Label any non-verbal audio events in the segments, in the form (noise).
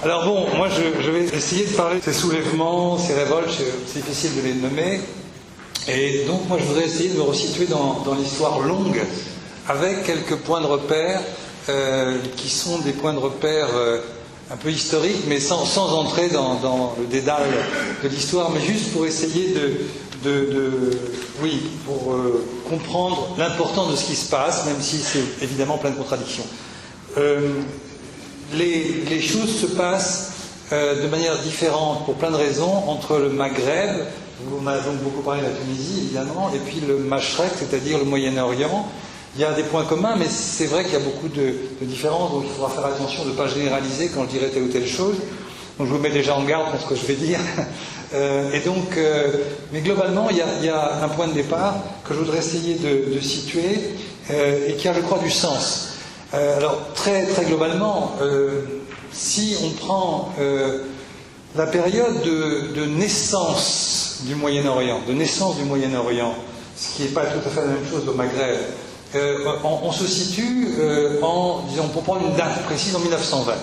Alors bon, moi je, vais essayer de parler de ces soulèvements, ces révoltes, c'est difficile de les nommer. Et donc moi je voudrais essayer de me resituer dans, l'histoire longue avec quelques points de repère euh, qui sont des points de repère euh, un peu historiques, mais sans, entrer dans, dans, le dédale de l'histoire, mais juste pour essayer de oui, pour euh, comprendre l'importance de ce qui se passe, même si c'est évidemment plein de contradictions. Les, choses se passent euh, de manière différente pour plein de raisons entre le Maghreb, on a donc beaucoup parlé de la Tunisie évidemment, et puis le Mashrek, c'est-à-dire le Moyen-Orient. Il y a des points communs, mais c'est vrai qu'il y a beaucoup de, différences, donc il faudra faire attention de ne pas généraliser quand je dirai telle ou telle chose. Donc je vous mets déjà en garde pour ce que je vais dire. (laughs) Euh, et donc, euh, mais globalement, il y, a, un point de départ que je voudrais essayer de, situer et qui a, je crois, du sens. Euh, alors, très, très globalement, euh, si on prend euh, la période de, naissance du Moyen-Orient, de naissance du Moyen-Orient, ce qui n'est pas tout à fait la même chose au Maghreb, on, on, se situe en, disons, pour prendre une date précise, en 1920.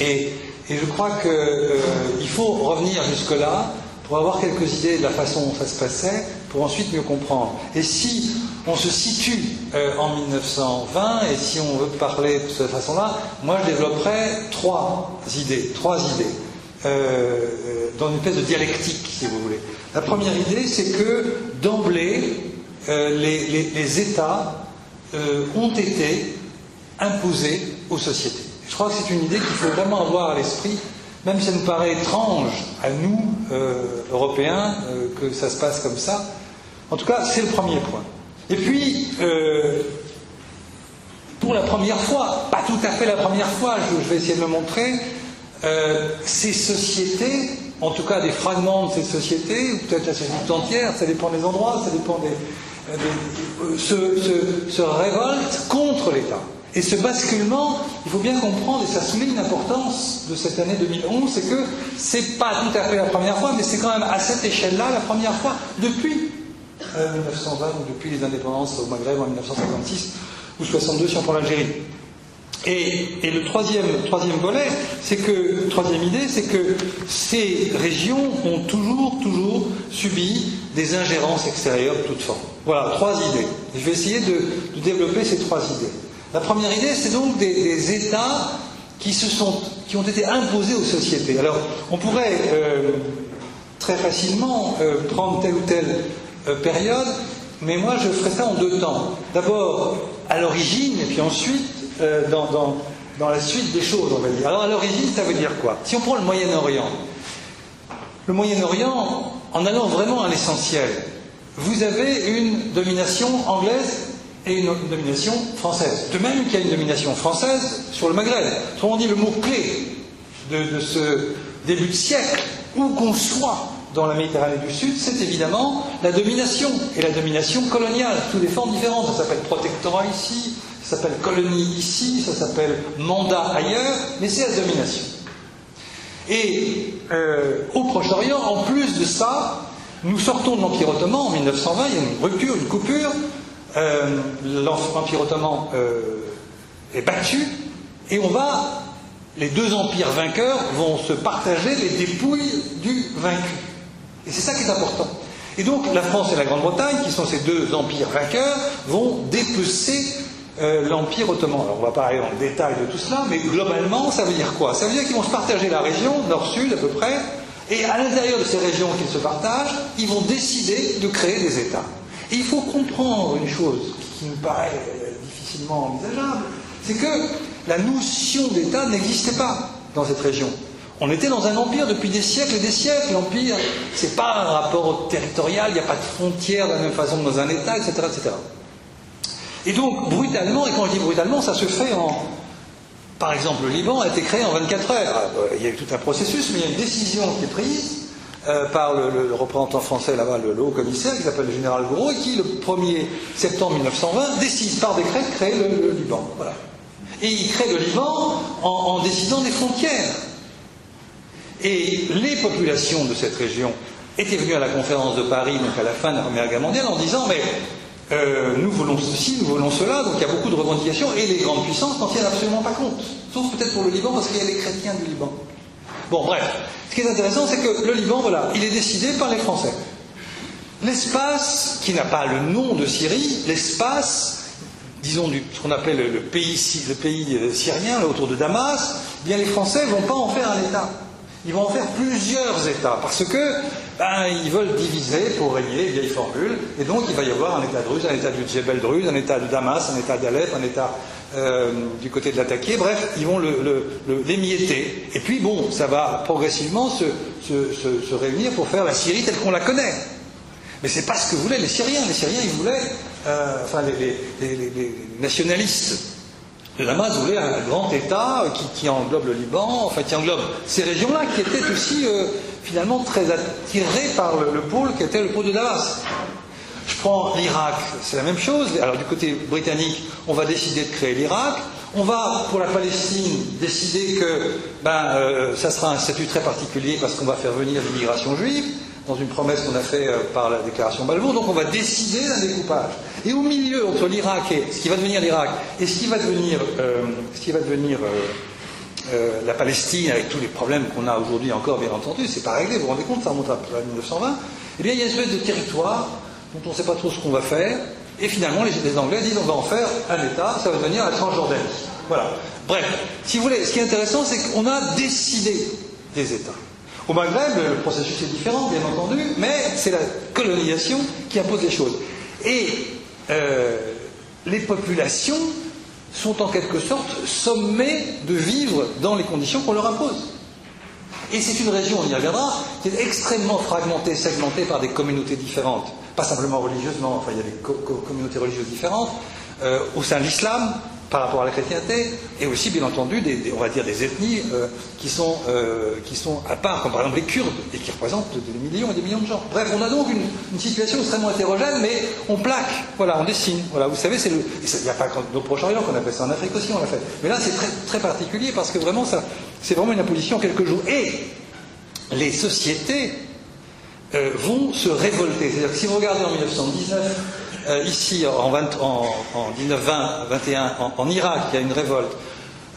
Et, et je crois qu'il faut revenir jusque-là pour avoir quelques idées de la façon dont ça se passait, pour ensuite mieux comprendre. Et si on se situe euh, en 1920, et si on veut parler de cette façon-là, moi je développerai trois idées, trois idées, euh, dans une espèce de dialectique, si vous voulez. La première idée, c'est que d'emblée, euh, les, les, États ont été imposés aux sociétés. Je crois que c'est une idée qu'il faut vraiment avoir à l'esprit même si ça nous paraît étrange à nous, euh, Européens, euh, que ça se passe comme ça, en tout cas, c'est le premier point. Et puis, euh, pour la première fois, pas tout à fait la première fois, je, vais essayer de le montrer, ces sociétés, en tout cas des fragments de ces sociétés, ou peut-être la société tout entière, ça dépend des endroits, ça dépend des. des se, révoltent contre l'État. Et ce basculement, il faut bien comprendre, et ça souligne l'importance de cette année 2011, c'est que c'est pas tout à fait la première fois, mais c'est quand même à cette échelle-là la première fois depuis euh, 1920 ou depuis les indépendances au Maghreb en 1956 ou 62 si on prend l'Algérie. Et, et, le troisième, troisième volet, c'est que, troisième idée, c'est que ces régions ont toujours, toujours subi des ingérences extérieures de toute forme. Voilà, trois idées. Je vais essayer de, développer ces trois idées. La première idée, c'est donc des, États qui, se sont, qui ont été imposés aux sociétés. Alors, on pourrait euh, très facilement euh, prendre telle ou euh, période, mais moi je ferai ça en deux temps. D'abord à l'origine, et puis ensuite euh, dans, dans, dans, la suite des choses, on va dire. Alors à l'origine, ça veut dire quoi? Si on prend le Moyen-Orient, le Moyen-Orient, en allant vraiment à l'essentiel, vous avez une domination anglaise et une domination française. De même qu'il y a une domination française sur le Maghreb. Autrement dit, le mot-clé de, de, ce début de siècle, où qu'on soit dans la Méditerranée du Sud, c'est évidemment la domination, et la domination coloniale, sous des formes différentes. Ça s'appelle protectorat ici, ça s'appelle colonie ici, ça s'appelle mandat ailleurs, mais c'est la domination. Et euh, au Proche-Orient, en plus de ça, nous sortons de l'Empire ottoman en 1920, il y a une rupture, une coupure, euh, l'Empire ottoman euh, est battu, et on va, les deux empires vainqueurs vont se partager les dépouilles du vaincu. Et c'est ça qui est important. Et donc la France et la Grande-Bretagne, qui sont ces deux empires vainqueurs, vont dépecer euh, l'Empire ottoman. Alors on va pas aller dans le détail de tout cela, mais globalement, ça veut dire quoi? Ça veut dire qu'ils vont se partager la région, nord-sud à peu près, et à l'intérieur de ces régions qu'ils se partagent, ils vont décider de créer des États. Et il faut comprendre une chose qui me paraît difficilement envisageable, c'est que la notion d'État n'existait pas dans cette région. On était dans un empire depuis des siècles et des siècles. L'empire, c'est pas un rapport territorial, il n'y a pas de frontières de la même façon que dans un État, etc., etc. Et donc, brutalement, et quand je dis brutalement, ça se fait en. Par exemple, le Liban a été créé en 24 heures. Il y a eu tout un processus, mais il y a une décision qui est prise euh, par le, représentant français là-bas, le, haut commissaire, qui s'appelle le général Gouraud, et qui, le 1er septembre 1920, décide par décret de créer le, Liban. Voilà. Et il crée le Liban en, décidant des frontières. Et les populations de cette région étaient venues à la conférence de Paris, donc à la fin de la Première Guerre mondiale, en disant Mais euh, nous voulons ceci, nous voulons cela, donc il y a beaucoup de revendications, et les grandes puissances n'en tiennent absolument pas compte. Sauf peut-être pour le Liban, parce qu'il y a les chrétiens du Liban. Bon, bref. Ce qui est intéressant, c'est que le Liban, voilà, il est décidé par les Français. L'espace, qui n'a pas le nom de Syrie, l'espace, disons, du, ce qu'on appelle le pays, euh, syrien, autour de Damas, eh bien les Français ne vont pas en faire un État. Ils vont en faire plusieurs États, parce que ben, ils veulent diviser pour régner, vieille formule, et donc il va y avoir un État druze, un État du Djebel druze, un État de Damas, un État d'Alep, un État euh, du côté de l'attaquer, bref, ils vont l'émietter. Et puis bon, ça va progressivement se, réunir pour faire la Syrie telle qu'on la connaît. Mais c'est pas ce que voulaient les Syriens. Les Syriens, ils voulaient, euh, enfin, les, nationalistes de Damas voulaient un grand État qui, englobe le Liban, enfin, qui englobe ces régions-là, qui étaient aussi euh, finalement très attirées par le, pôle qui était le pôle de Damas. Je prends l'Irak, c'est la même chose. Alors du côté britannique, on va décider de créer l'Irak. On va, pour la Palestine, décider que ben, euh, ça sera un statut très particulier parce qu'on va faire venir l'immigration juive dans une promesse qu'on a faite euh, par la déclaration Balfour. Donc on va décider d'un découpage. Et au milieu, entre l'Irak et ce qui va devenir l'Irak et ce qui va devenir, euh, euh, la Palestine, avec tous les problèmes qu'on a aujourd'hui encore, bien entendu, c'est pas réglé, vous vous rendez compte, ça remonte à 1920, eh bien il y a une espèce de territoire dont on ne sait pas trop ce qu'on va faire, et finalement les, les, Anglais disent on va en faire un État, ça va devenir la Transjordanie. Voilà. Bref, si vous voulez, ce qui est intéressant, c'est qu'on a décidé des États. Au Maghreb, le processus est différent, bien entendu, mais c'est la colonisation qui impose les choses. Et euh, les populations sont en quelque sorte sommées de vivre dans les conditions qu'on leur impose. Et c'est une région, on y reviendra, qui est extrêmement fragmentée, segmentée par des communautés différentes. Pas simplement religieusement, enfin il y a des communautés religieuses différentes. Euh, au sein de l'islam, par rapport à la chrétienté, et aussi, bien entendu, des, on va dire des ethnies euh, qui, sont, euh, qui sont à part, comme par exemple les Kurdes, et qui représentent des millions et des millions de gens. Bref, on a donc une, situation extrêmement hétérogène, mais on plaque, voilà, on dessine. Voilà, vous savez, c'est le. Il n'y a pas que au Proche-Orient qu'on a fait ça, en Afrique aussi on l'a fait. Mais là, c'est très, particulier parce que vraiment, c'est vraiment une imposition en quelques jours. Et les sociétés euh, vont se révolter. C'est-à-dire si vous regardez en 1919, euh, ici en, 1920, 21, en, Irak, il y a une révolte.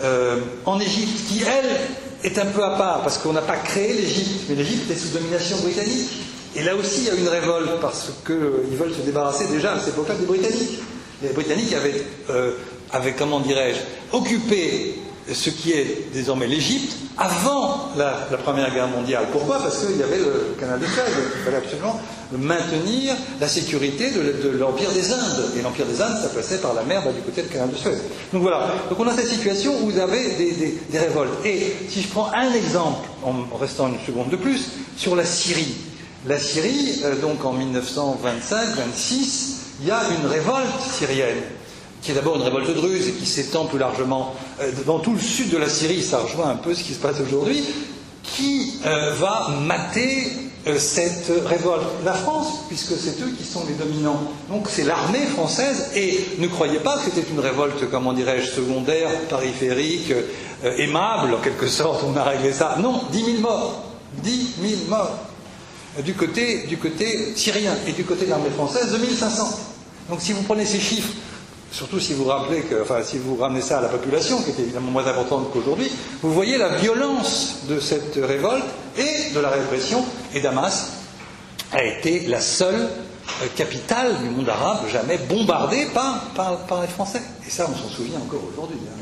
Euh, en Égypte, qui elle est un peu à part, parce qu'on n'a pas créé l'Égypte, mais l'Égypte est sous domination britannique. Et là aussi, il y a une révolte, parce qu'ils veulent se débarrasser déjà à cette époque-là des Britanniques. Les Britanniques avaient, euh, avaient comment dirais-je, occupé ce qui est désormais l'Égypte avant la, Première Guerre mondiale. Pourquoi? Parce qu'il y avait le canal de Suez, il fallait absolument maintenir la sécurité de, l'Empire des Indes. Et l'Empire des Indes, ça passait par la mer bah, du côté du canal de Suez. Donc voilà, donc on a cette situation où vous avez des, révoltes. Et si je prends un exemple, en restant une seconde de plus, sur la Syrie. La Syrie, euh, donc en 1925-26, il y a une révolte syrienne qui est d'abord une révolte druze et qui s'étend plus largement euh, dans tout le sud de la Syrie, ça rejoint un peu ce qui se passe aujourd'hui, qui euh, va mater euh, cette révolte La France, puisque c'est eux qui sont les dominants. Donc c'est l'armée française, et ne croyez pas que c'était une révolte, comment dirais-je, secondaire, périphérique, aimable, en quelque sorte, on a réglé ça. Non, 10 000 morts. 10 000 morts. Du côté, du côté syrien et du côté de l'armée française, 2500. Donc si vous prenez ces chiffres Surtout si vous rappelez que, si vous ramenez ça à la population, qui est évidemment moins importante qu'aujourd'hui, vous voyez la violence de cette révolte et de la répression. Et Damas a été la seule euh, capitale du monde arabe jamais bombardée par, les Français. Et ça, on s'en souvient encore aujourd'hui. Hein.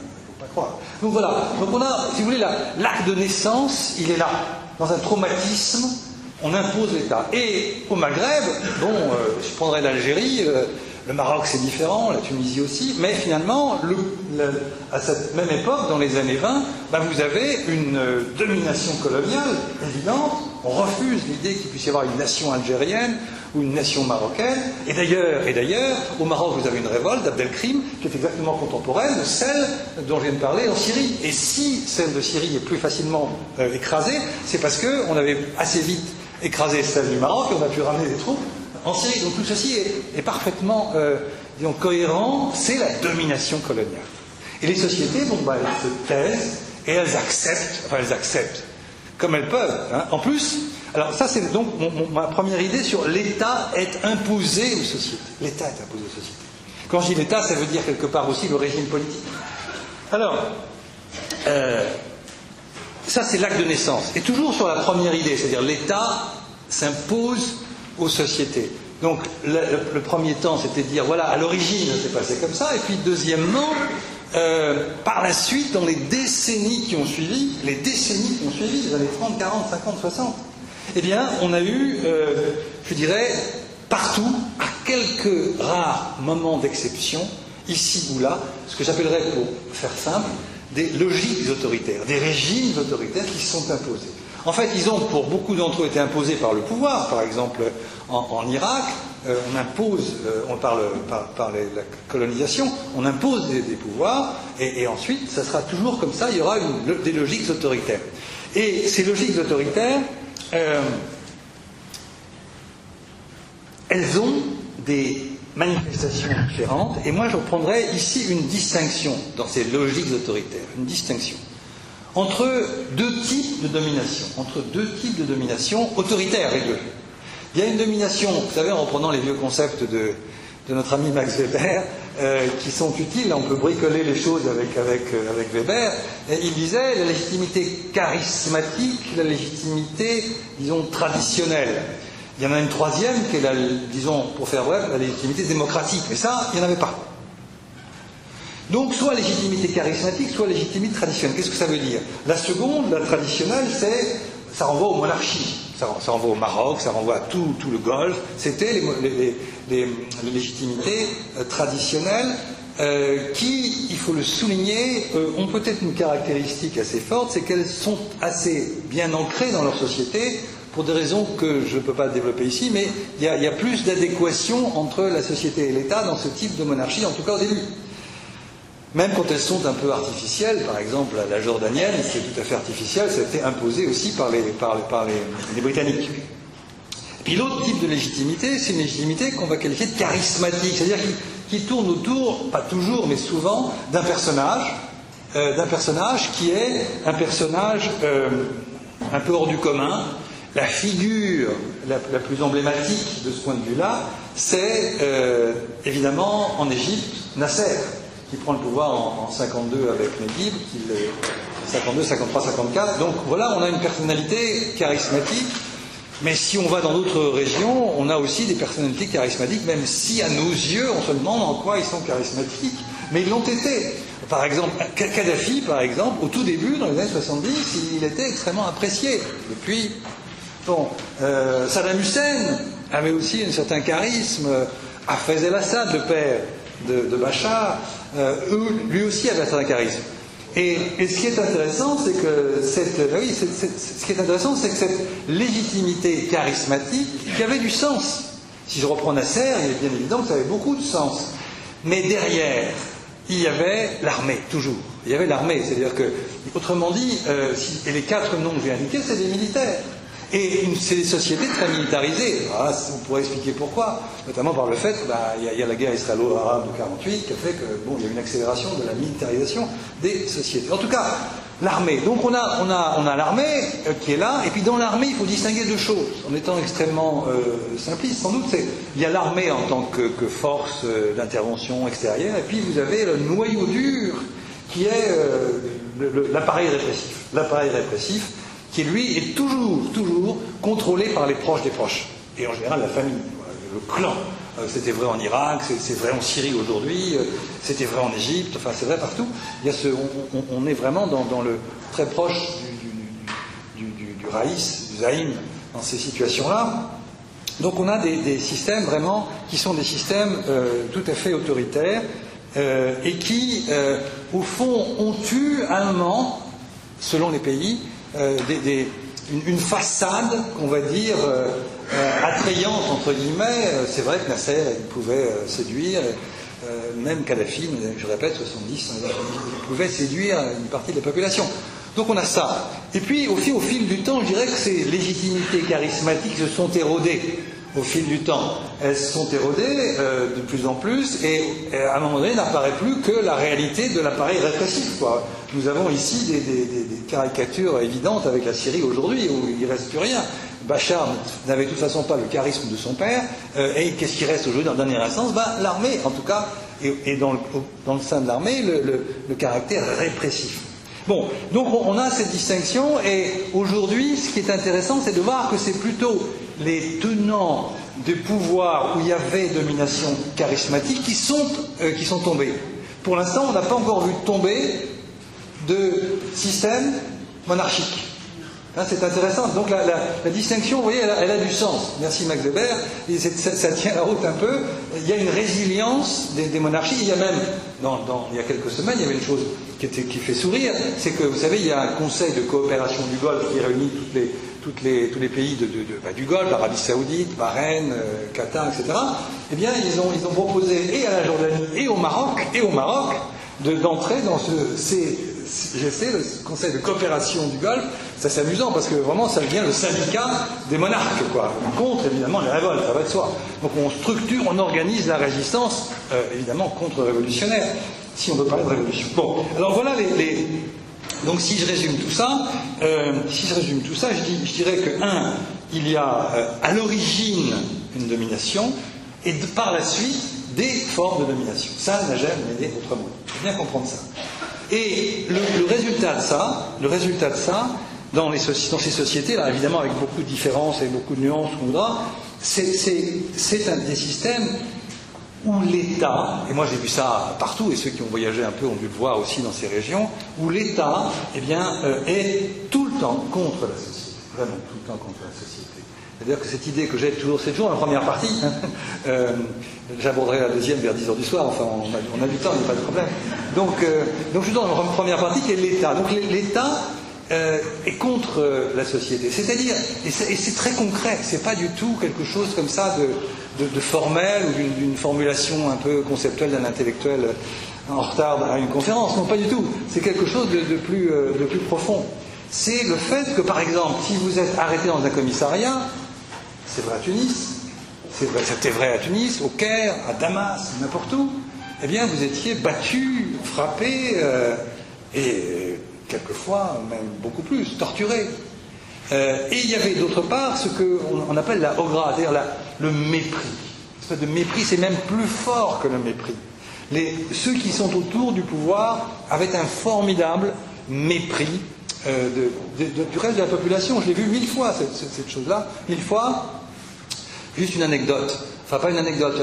Donc voilà. Donc on a, si vous voulez, l'acte de naissance, il est là, dans un traumatisme. On impose l'État. Et au Maghreb, bon, euh, je prendrais l'Algérie. Euh, le Maroc, c'est différent, la Tunisie aussi, mais finalement, à cette même époque, dans les années 20, ben, vous avez une euh, domination coloniale évidente. On refuse l'idée qu'il puisse y avoir une nation algérienne ou une nation marocaine. Et d'ailleurs, et d'ailleurs, au Maroc, vous avez une révolte d'Abdelkrim qui est exactement contemporaine de celle dont je viens de parler en Syrie. Et si celle de Syrie est plus facilement euh, écrasée, c'est parce qu'on avait assez vite écrasé celle du Maroc et on a pu ramener des troupes en Syrie. Donc tout ceci est, parfaitement euh, cohérent, c'est la domination coloniale. Et les sociétés, bon, bah, elles se taisent et elles acceptent, enfin elles acceptent, comme elles peuvent. Hein. En plus, Alors ça, c'est donc ma première idée sur l'État est imposé aux sociétés. L'État est imposé aux sociétés. Quand je dis l'État, ça veut dire quelque part aussi le régime politique. Alors, euh, ça c'est l'acte de naissance. Et toujours sur la première idée, c'est-à-dire l'État s'impose aux sociétés. Donc le, premier temps, c'était de dire, voilà, à l'origine, ça s'est passé comme ça. Et puis deuxièmement, euh, par la suite, dans les décennies qui ont suivi, les décennies qui ont suivi, les années 30, 40, 50, 60, eh bien, on a eu, euh, je dirais, partout, à quelques rares moments d'exception, ici ou là, ce que j'appellerais, pour faire simple, des logiques autoritaires, des régimes autoritaires qui sont imposés. En fait, ils ont, pour beaucoup d'entre eux, été imposés par le pouvoir. Par exemple, en, Irak, euh, on impose, euh, on parle par, la colonisation, on impose des, pouvoirs, et, ensuite, ça sera toujours comme ça, il y aura des logiques autoritaires. Et ces logiques autoritaires, euh, elles ont des manifestations différentes, et moi je reprendrai ici une distinction dans ces logiques autoritaires, une distinction entre deux types de domination, entre deux types de domination autoritaires les deux. Il y a une domination, vous savez, en reprenant les vieux concepts de, notre ami Max Weber, euh, qui sont utiles, on peut bricoler les choses avec, avec, euh, avec Weber, et il disait la légitimité charismatique, la légitimité, disons, traditionnelle. Il y en a une troisième qui est, la, disons, pour faire bref, la légitimité démocratique. Mais ça, il n'y en avait pas. Donc, soit légitimité charismatique, soit légitimité traditionnelle. Qu'est-ce que ça veut dire? La seconde, la traditionnelle, c'est, ça renvoie aux monarchies. Ça, renvoie au Maroc, ça renvoie à tout, le Golfe. C'était les, légitimités euh, traditionnelles euh, qui, il faut le souligner, euh, ont peut-être une caractéristique assez forte, c'est qu'elles sont assez bien ancrées dans leur société, pour des raisons que je ne peux pas développer ici, mais il y a, plus d'adéquation entre la société et l'État dans ce type de monarchie, en tout cas au début. Même quand elles sont un peu artificielles, par exemple la jordanienne, c'est tout à fait artificiel, ça a été imposé aussi par les, Britanniques. Puis l'autre type de légitimité, c'est une légitimité qu'on va qualifier de charismatique, c'est-à-dire qui, tourne autour, pas toujours, mais souvent, d'un personnage, euh, d'un personnage qui est un personnage euh, un peu hors du commun, la figure la, plus emblématique de ce point de vue-là, c'est euh, évidemment en Égypte Nasser, qui prend le pouvoir en, 52 avec Naguib, 52, 53, 54. Donc voilà, on a une personnalité charismatique. Mais si on va dans d'autres régions, on a aussi des personnalités charismatiques, même si à nos yeux, on se demande en quoi ils sont charismatiques. Mais ils l'ont été. Par exemple, Kadhafi, par exemple, au tout début, dans les années 70, il était extrêmement apprécié. Depuis Bon, euh, Saddam Hussein avait aussi un certain charisme. Hafez el-Assad, le père de, Bachar, euh, lui aussi avait un charisme. Et, ce qui est intéressant, c'est que cette, ah oui, ce qui est intéressant, c'est que cette légitimité charismatique, qui avait du sens. Si je reprends Nasser, il est bien évident que ça avait beaucoup de sens. Mais derrière, il y avait l'armée, toujours. Il y avait l'armée, c'est-à-dire que, autrement dit, euh, et les quatre noms que j'ai indiqués, c'est des militaires. Et c'est des sociétés très militarisées. Ah, on pourrait expliquer pourquoi, notamment par le fait qu'il bah, y, a la guerre israélo-arabe de 48 qui a fait que bon, il y a une accélération de la militarisation des sociétés. En tout cas, l'armée. Donc on a, l'armée euh, qui est là, et puis dans l'armée, il faut distinguer deux choses. En étant extrêmement euh, simpliste, sans doute, il y a l'armée en tant que, force euh, d'intervention extérieure, et puis vous avez le noyau dur qui est. L'appareil répressif qui lui est toujours, toujours contrôlé par les proches des proches, et en général la famille, le clan. Euh, c'était vrai en Irak, c'est vrai en Syrie aujourd'hui, euh, c'était vrai en Égypte, enfin c'est vrai partout. Il y a ce, on, est vraiment dans, le très proche du, raïs, du zaïm, dans ces situations-là. Donc on a des, systèmes vraiment qui sont des systèmes euh, tout à fait autoritaires et qui, au fond, ont eu un moment, selon les pays, euh, une, façade, qu'on va dire, euh, euh, attrayante, entre guillemets. C'est vrai que Nasser, pouvait séduire, même Kadhafi, je répète, 70, il pouvait séduire une partie de la population. Donc on a ça. Et puis, au fil, au fil du temps, je dirais que ces légitimités charismatiques se sont érodées. Au fil du temps. Elles sont érodées euh, de plus en plus et, à un moment donné n'apparaît plus que la réalité de l'appareil répressif. Nous avons ici des, caricatures évidentes avec la Syrie aujourd'hui où il ne reste plus rien. Bachar n'avait de toute façon pas le charisme de son père, euh, et qu'est-ce qui reste aujourd'hui en dernière instance ben, L'armée, en tout cas, et, dans, le, dans, le, sein de l'armée, le, caractère répressif. Bon, donc on a cette distinction, et aujourd'hui, ce qui est intéressant, c'est de voir que c'est plutôt les tenants des pouvoirs où il y avait domination charismatique qui sont, euh, qui sont tombés. Pour l'instant, on n'a pas encore vu tomber de système monarchique. Hein, c'est intéressant. Donc la, distinction, vous voyez, elle a, du sens. Merci Max Weber. ça, tient la route un peu. Il y a une résilience des, monarchies. Il y a même, il y a quelques semaines, il y avait une chose qui, qui fait sourire, c'est que vous savez, il y a un conseil de coopération du Golfe qui réunit les, les, tous les pays bah, du Golfe, Arabie Saoudite, Bahreïn, euh, Qatar, etc. Eh bien, ils ont, ils ont proposé et à la Jordanie et au Maroc et au Maroc d'entrer dans ce, j'essaie le Conseil de coopération du Golfe, ça c'est amusant parce que vraiment ça devient le syndicat des monarques, quoi. Contre évidemment les révoltes, ça va de soi. Donc on structure, on organise la résistance, euh, évidemment contre-révolutionnaire, si on veut parler de révolution. Bon, alors voilà les, donc si je résume tout ça, euh, si je résume tout ça, je, dirais que un, il y a euh, à l'origine une domination et par la suite des formes de domination. Ça n'a jamais été autrement. Il faut bien comprendre ça. Et le, résultat de ça, le résultat de ça, dans, ces sociétés, là, évidemment avec beaucoup de différences et beaucoup de nuances, c'est un des systèmes où l'État, et moi j'ai vu ça partout, et ceux qui ont voyagé un peu ont dû le voir aussi dans ces régions, où l'État eh bien, euh, est tout le temps contre la société, vraiment tout le temps contre la société. C'est-à-dire que cette idée que j'ai toujours, c'est toujours la première partie, hein, (laughs) euh, j'aborderai la deuxième vers 10h du soir, enfin on a, du temps, il n'y a pas de problème. Donc, euh, donc je suis dans la première partie qui est l'État. Donc l'État euh, est contre la société. C'est-à-dire, et c'est très concret, c'est pas du tout quelque chose comme ça de, de, formel ou d'une formulation un peu conceptuelle d'un intellectuel en retard à une conférence. Non, pas du tout. C'est quelque chose de, plus, de plus profond. C'est le fait que, par exemple, si vous êtes arrêté dans un commissariat, c'est vrai à Tunis, c'était vrai à Tunis, au Caire, à Damas, n'importe où, eh bien vous étiez battu, frappé, euh, et quelquefois même beaucoup plus, torturé. Euh, et il y avait d'autre part ce qu'on appelle la ogra, c'est-à-dire le mépris. Cette de mépris, c'est même plus fort que le mépris. Les, ceux qui sont autour du pouvoir avaient un formidable mépris euh, du reste de la population. Je l'ai vu mille fois, cette, cette chose-là, mille fois. Juste une anecdote, enfin pas une anecdote,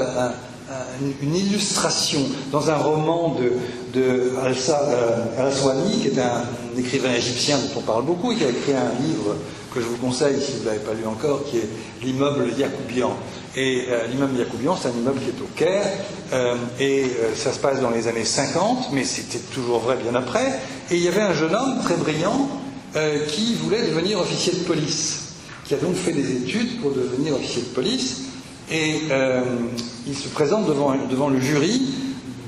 une illustration dans un roman de, de euh, Al-Aswani, qui est un, écrivain égyptien dont on parle beaucoup, et qui a écrit un livre que je vous conseille si vous ne l'avez pas lu encore, qui est L'immeuble Yacoubian. Et euh, l'immeuble Yacoubian, c'est un immeuble qui est au Caire, euh, et ça se passe dans les années 50, mais c'était toujours vrai bien après. Et il y avait un jeune homme très brillant qui voulait devenir officier de police qui a donc fait des études pour devenir officier de police, et euh, il se présente devant, devant, le jury,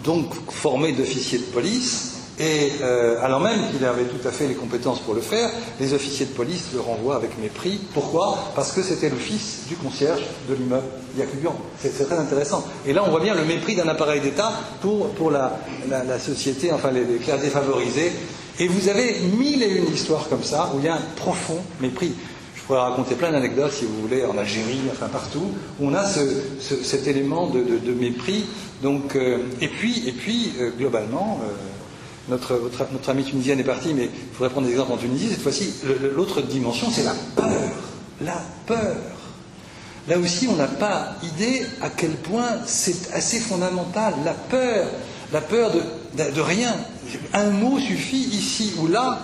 donc formé d'officiers de police, et euh, alors même qu'il avait tout à fait les compétences pour le faire, les officiers de police le renvoient avec mépris. Pourquoi? Parce que c'était le fils du concierge de l'immeuble Yacubian. C'est très intéressant. Et là, on voit bien le mépris d'un appareil d'État pour, pour la, la, société, enfin les, classes défavorisées. Et vous avez mille et une histoires comme ça où il y a un profond mépris. Je pourrais raconter plein d'anecdotes, si vous voulez, en Algérie, enfin partout, où on a cet élément de, mépris. Donc, euh, et puis, et puis euh, globalement, notre, notre amie tunisienne est partie, mais il faudrait prendre des exemples en Tunisie. Cette fois-ci, l'autre dimension, c'est la peur. La peur. Là aussi, on n'a pas idée à quel point c'est assez fondamental. La peur, la peur de, de, rien. Un mot suffit ici ou là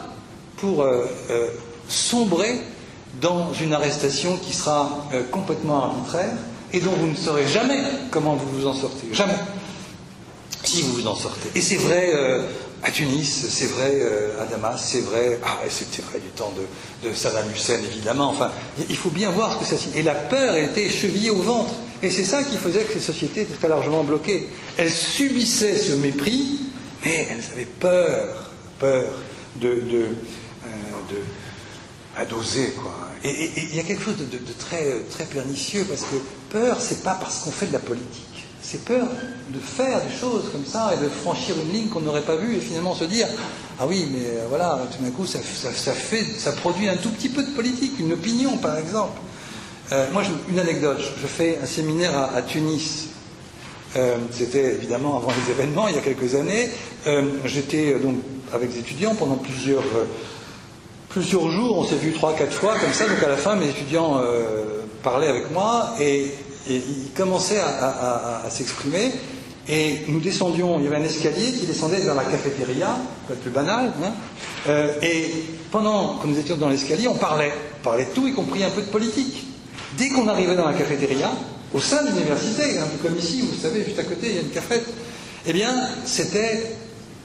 pour sombrer dans une arrestation qui sera euh, complètement arbitraire et dont vous ne saurez jamais comment vous vous en sortez. Jamais. Si vous vous en sortez. Et c'est vrai euh, à Tunis, c'est vrai euh, à Damas, c'est vrai. Ah, c'était vrai du temps de, Saddam Hussein, évidemment. Enfin, il faut bien voir ce que ça signifie. Et la peur était chevillée au ventre. Et c'est ça qui faisait que ces sociétés étaient très largement bloquées. Elles subissaient ce mépris, mais elles avaient peur, peur de, de à doser, quoi. Et il y a quelque chose de, très, très pernicieux, parce que peur, c'est pas parce qu'on fait de la politique. C'est peur de faire des choses comme ça et de franchir une ligne qu'on n'aurait pas vue et finalement se dire ah oui mais euh, voilà tout d'un coup ça, fait ça produit un tout petit peu de politique une opinion par exemple. Euh, moi une anecdote. Je fais un séminaire à, Tunis. Euh, c'était évidemment avant les événements il y a quelques années. J'étais donc avec des étudiants pendant plusieurs plusieurs jours, on s'est vu trois, quatre fois comme ça, donc à la fin mes étudiants parlaient avec moi et, ils commençaient à, s'exprimer et nous descendions, il y avait un escalier qui descendait vers la cafétéria, le plus banal, hein, euh, et pendant que nous étions dans l'escalier, on parlait, on parlait de tout, y compris un peu de politique. Dès qu'on arrivait dans la cafétéria, au sein de l'université, un peu comme ici, vous savez, juste à côté, il y a une cafette, eh bien, c'était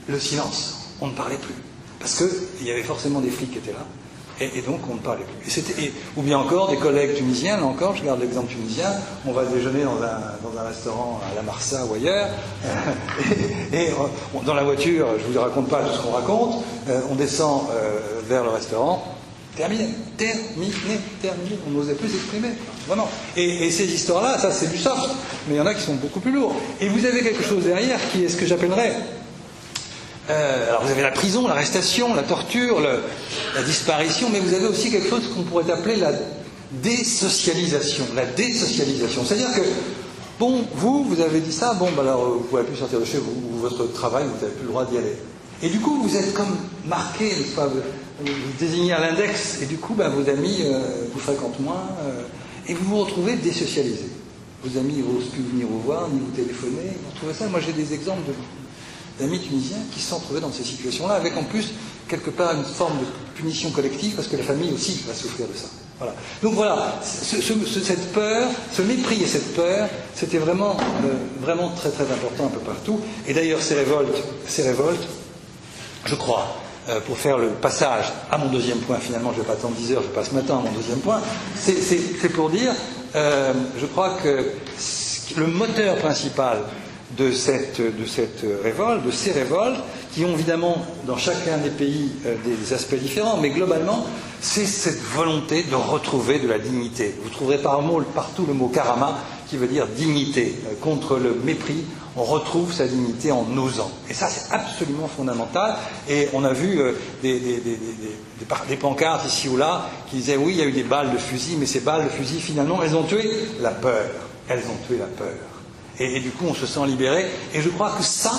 le silence, on ne parlait plus. Parce qu'il y avait forcément des flics qui étaient là, et, donc on ne parlait plus. Ou bien encore des collègues tunisiens, là encore, je garde l'exemple tunisien, on va déjeuner dans un, restaurant à la Marsa ou ailleurs, (laughs) et, dans la voiture, je ne vous raconte pas tout ce qu'on raconte, euh, on descend euh, vers le restaurant, terminé, terminé, terminé, on n'osait plus s'exprimer, vraiment. Et, ces histoires-là, ça c'est du soft, mais il y en a qui sont beaucoup plus lourds. Et vous avez quelque chose derrière qui est ce que j'appellerais euh, alors vous avez la prison, l'arrestation, la torture, la disparition, mais vous avez aussi quelque chose qu'on pourrait appeler la désocialisation. La désocialisation. C'est-à-dire que, bon, vous, vous avez dit ça, bon, bah alors vous ne pouvez plus sortir de chez vous, ou votre travail, vous n'avez plus le droit d'y aller. Et du coup, vous êtes comme marqué, pas, vous, désignez à l'index, et du coup, bah, vos amis euh, vous fréquentent moins, euh, et vous vous retrouvez désocialisé. Vos amis n'osent plus venir vous voir, ni vous téléphoner. Vous retrouvez ça Moi, j'ai des exemples de d'amis tunisiens qui se sont dans ces situations-là, avec en plus, quelque part, une forme de punition collective, parce que la famille aussi va souffrir de ça. Voilà. Donc voilà, cette peur, ce mépris et cette peur, c'était vraiment, euh, vraiment très très important un peu partout. Et d'ailleurs, ces révoltes, ces révoltes, je crois, euh, pour faire le passage à mon deuxième point, finalement, je ne vais pas attendre 10 heures, je passe maintenant à mon deuxième point, c'est pour dire, euh, je crois que le moteur principal de cette, de cette révolte, de ces révoltes, qui ont évidemment dans chacun des pays euh, des aspects différents, mais globalement, c'est cette volonté de retrouver de la dignité. Vous trouverez par mot, partout le mot karama, qui veut dire dignité. Euh, contre le mépris, on retrouve sa dignité en osant. Et ça, c'est absolument fondamental. Et on a vu euh, des, des, des, des, pancartes ici ou là qui disaient oui, il y a eu des balles de fusil, mais ces balles de fusil, finalement, elles ont tué la peur. Elles ont tué la peur. Et, du coup, on se sent libéré. Et je crois que ça,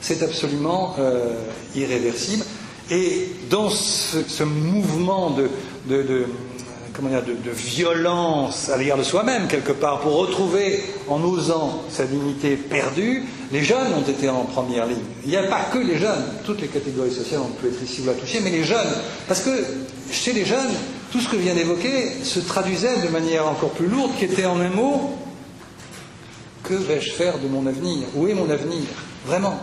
c'est absolument euh, irréversible. Et dans ce, mouvement de, comment dire, de, violence à l'égard de soi-même, quelque part, pour retrouver, en osant sa dignité perdue, les jeunes ont été en première ligne. Il n'y a pas que les jeunes, toutes les catégories sociales, ont pu être ici ou là touchées, mais les jeunes. Parce que chez les jeunes, tout ce que je viens d'évoquer se traduisait de manière encore plus lourde, qui était en un mot que vais-je faire de mon avenir? Où est mon avenir? Vraiment.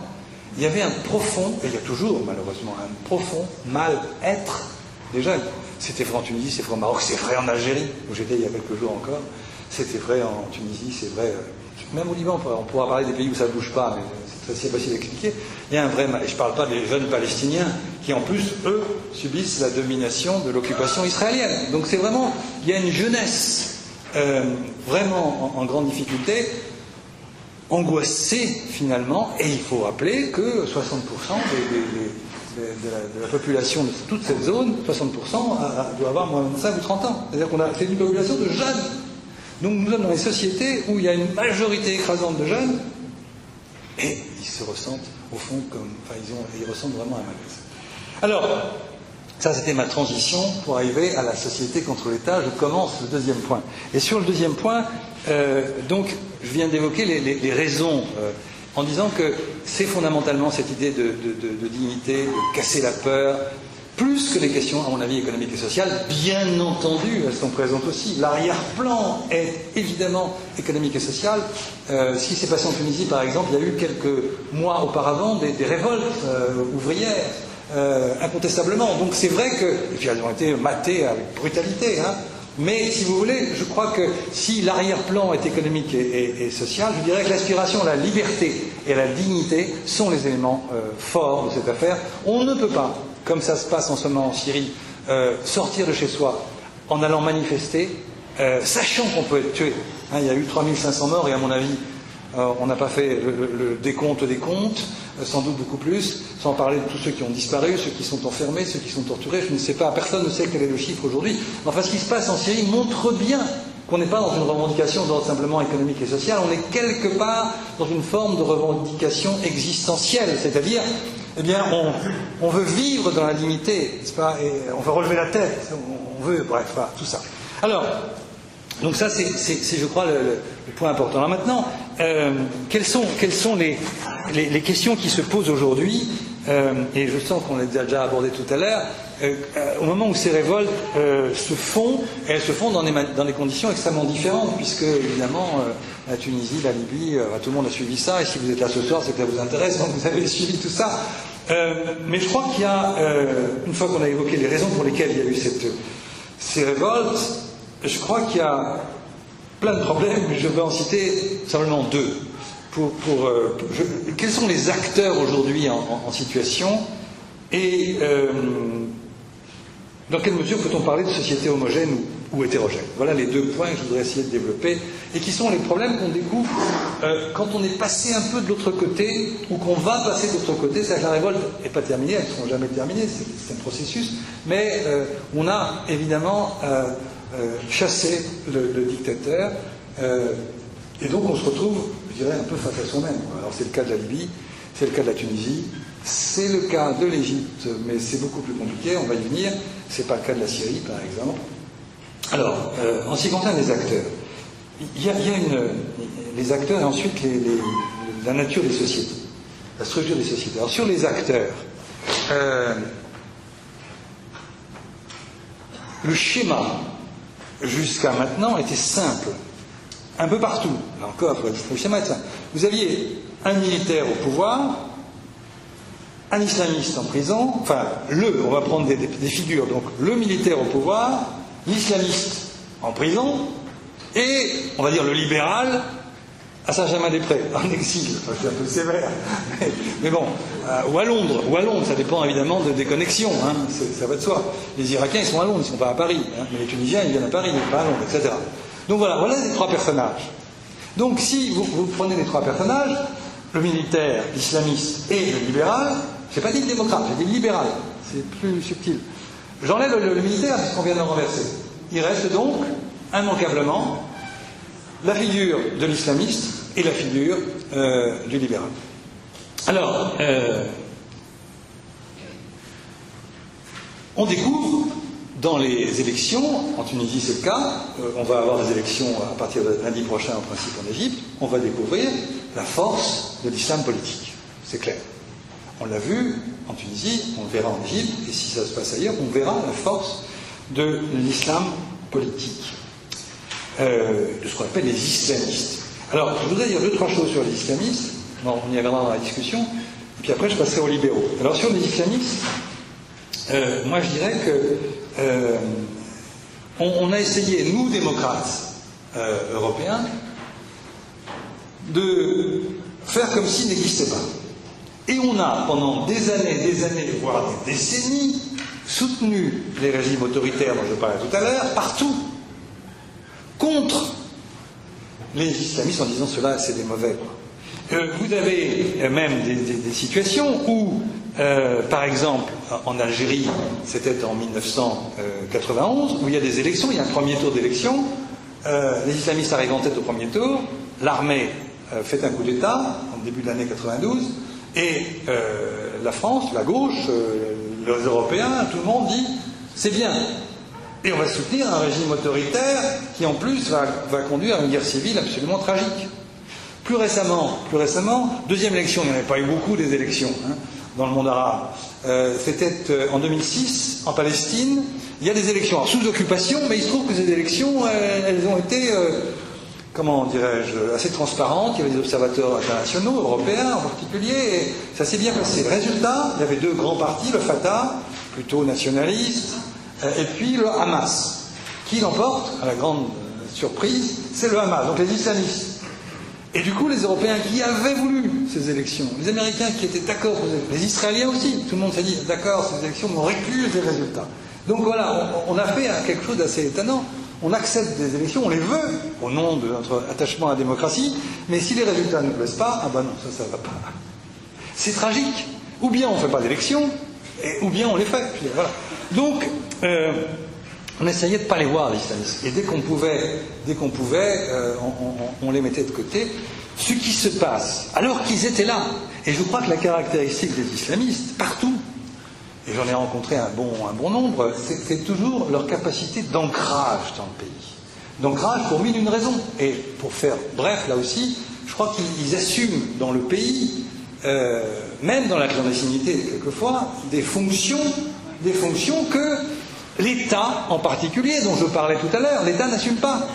Il y avait un profond, et il y a toujours malheureusement un profond mal-être des jeunes. C'était vrai en Tunisie, c'est vrai au Maroc, c'est vrai en Algérie, où j'étais il y a quelques jours encore. C'était vrai en Tunisie, c'est vrai. Euh, même au Liban, on pourra parler des pays où ça ne bouge pas, mais c'est facile d'expliquer. Il y a un vrai mal. Et je ne parle pas des jeunes palestiniens qui, en plus, eux, subissent la domination de l'occupation israélienne. Donc c'est vraiment, il y a une jeunesse euh, vraiment en grande difficulté angoissé finalement, et il faut rappeler que 60% de, la, population de toute cette zone, 60% doit avoir moins de 25 ou 30 ans. C'est-à-dire qu'on a c'est une population de jeunes. Donc nous sommes dans les sociétés où il y a une majorité écrasante de jeunes, et ils se ressentent au fond comme, enfin ils, ont, ils ressentent vraiment un malaise. Alors, ça, c'était ma transition pour arriver à la société contre l'État. Je commence le deuxième point. Et sur le deuxième point, euh, donc, je viens d'évoquer les, raisons euh, en disant que c'est fondamentalement cette idée de, dignité, de casser la peur, plus que les questions, à mon avis, économiques et sociales. Bien entendu, elles sont présentes aussi. L'arrière-plan est évidemment économique et social. Euh, ce qui s'est passé en Tunisie, par exemple, il y a eu quelques mois auparavant des, révoltes ouvrières. incontestablement. Donc c'est vrai que, et puis elles ont été matées avec brutalité, hein, mais si vous voulez, je crois que si l'arrière-plan est économique et, social, je dirais que l'aspiration à la liberté et à la dignité sont les éléments euh, forts de cette affaire. On ne peut pas, comme ça se passe en ce moment en Syrie, sortir de chez soi en allant manifester, sachant qu'on peut être tué. Hein, il y a eu 3500 morts et à mon avis, on n'a pas fait le, décompte des comptes, sans doute beaucoup plus, sans parler de tous ceux qui ont disparu, ceux qui sont enfermés, ceux qui sont torturés. Je ne sais pas, personne ne sait quel est le chiffre aujourd'hui. Enfin, ce qui se passe en Syrie montre bien qu'on n'est pas dans une revendication simplement économique et social, on est quelque part dans une forme de revendication existentielle, c'est-à-dire, eh bien, on, veut vivre dans la dignité, n'est-ce pas, on veut relever la tête, on veut, bref, tout ça. Alors, donc ça, c'est, je crois, le, point important. Alors maintenant, euh, quelles sont, les, questions qui se posent aujourd'hui euh, Et je sens qu'on l'a déjà abordé tout à l'heure. Euh, au moment où ces révoltes se font, elles se font dans des, conditions extrêmement différentes, puisque évidemment, la Tunisie, la Libye, tout le monde a suivi ça, et si vous êtes là ce soir, c'est que ça vous intéresse, donc vous avez (laughs) suivi tout ça. mais je crois qu'il y a, une fois qu'on a évoqué les raisons pour lesquelles il y a eu ces révoltes, je crois qu'il y a plein de problèmes, mais je vais en citer simplement deux. Pour, euh, quels sont les acteurs aujourd'hui en, situation et euh, dans quelle mesure peut-on parler de société homogène ou, hétérogène? Voilà les deux points que je voudrais essayer de développer et qui sont les problèmes qu'on découvre euh, quand on est passé un peu de l'autre côté ou qu'on va passer de l'autre côté. C'est-à-dire la révolte n'est pas terminée, elles ne seront jamais terminées, c'est un processus, mais on a évidemment euh, chasser le, dictateur. Euh, et donc on se retrouve, je dirais, un peu face à soi-même. Alors c'est le cas de la Libye, c'est le cas de la Tunisie, c'est le cas de l'Égypte, mais c'est beaucoup plus compliqué, on va y venir. C'est pas le cas de la Syrie, par exemple. Alors, euh, en ce qui concerne les acteurs, il y a, une, les acteurs et ensuite la nature des sociétés, la structure des sociétés. Alors sur les acteurs, le schéma jusqu'à maintenant était simple. Un peu partout. Là encore, est simple. Vous aviez un militaire au pouvoir, un islamiste en prison, enfin, le, on va prendre des, figures, donc le militaire au pouvoir, l'islamiste en prison, et, on va dire, le libéral à Saint-Germain-des-Prés, (laughs) en exil. Enfin, suis un peu sévère. Mais, bon, euh, ou à Londres. Ou à Londres, ça dépend évidemment de, des connexions, hein, ça va de soi. Les Irakiens, ils sont à Londres, ils ne sont pas à Paris. Hein, mais les Tunisiens, ils viennent à Paris, ils pas à Londres, etc. Donc voilà, voilà les trois personnages. Donc si vous, prenez les trois personnages, le militaire, l'islamiste et le libéral, je n'ai pas dit le démocrate, j'ai dit le libéral, c'est plus subtil. J'enlève le, le militaire puisqu'on vient de le renverser. Il reste donc, immanquablement, la figure de l'islamiste et la figure euh, du libéral. Alors, euh, on découvre dans les élections, en Tunisie c'est le cas, euh, on va avoir des élections à partir de lundi prochain en principe en Égypte, on va découvrir la force de l'islam politique. C'est clair. On l'a vu en Tunisie, on le verra en Égypte, et si ça se passe ailleurs, on verra la force de l'islam politique. Euh, de ce qu'on appelle les islamistes. Alors, je voudrais dire deux, trois choses sur les islamistes. on y reviendra dans la discussion. Puis après, je passerai aux libéraux. Alors, sur les islamistes, euh, moi, je dirais que euh, on, a essayé, nous, démocrates européens, de faire comme s'ils n'existaient pas. Et on a, pendant des années, des années, voire des décennies, soutenu les régimes autoritaires dont je parlais tout à l'heure, partout, contre les islamistes en disant cela, c'est des mauvais. Euh, vous avez euh, même des, situations où, euh, par exemple, en Algérie, c'était en 1991, où il y a des élections, il y a un premier tour d'élection, les islamistes arrivent en tête au premier tour, l'armée fait un coup d'État en début de l'année 92, et la France, la gauche, les Européens, tout le monde dit c'est bien, et on va soutenir un régime autoritaire qui, en plus, va, conduire à une guerre civile absolument tragique. Plus récemment, plus récemment, deuxième élection, il n'y en avait pas eu beaucoup des élections hein, dans le monde arabe. Euh, c'était euh, en 2006, en Palestine. Il y a des élections sous occupation, mais il se trouve que ces élections, elles ont été, euh, comment dirais-je, assez transparentes. Il y avait des observateurs internationaux, européens en particulier, et ça s'est bien passé. Résultat, il y avait deux grands partis, le Fatah, plutôt nationaliste, euh, et puis le Hamas. Qui l'emporte, à la grande surprise, c'est le Hamas, donc les islamistes. Et du coup, les Européens qui avaient voulu ces élections, les Américains qui étaient d'accord, les Israéliens aussi, tout le monde s'est dit d'accord, ces élections n'ont réclu les résultats. Donc voilà, on, a fait quelque chose d'assez étonnant. On accepte des élections, on les veut au nom de notre attachement à la démocratie, mais si les résultats ne plaisent pas, ah ben non, ça, ça va pas. C'est tragique. Ou bien on ne fait pas d'élections, ou bien on les fait. Voilà. Donc, euh, on essayait de ne pas les voir, les islamistes. Et dès qu'on pouvait, dès qu'on pouvait euh, on, les mettait de côté. Ce qui se passe, alors qu'ils étaient là, et je crois que la caractéristique des islamistes, partout, et j'en ai rencontré un bon, nombre, c'est toujours leur capacité d'ancrage dans le pays. D'ancrage pour mille une raison. Et pour faire bref, là aussi, je crois qu'ils assument dans le pays, euh, même dans la clandestinité quelquefois, des fonctions, des fonctions que L'État en particulier, dont je parlais tout à l'heure, l'État n'assume pas.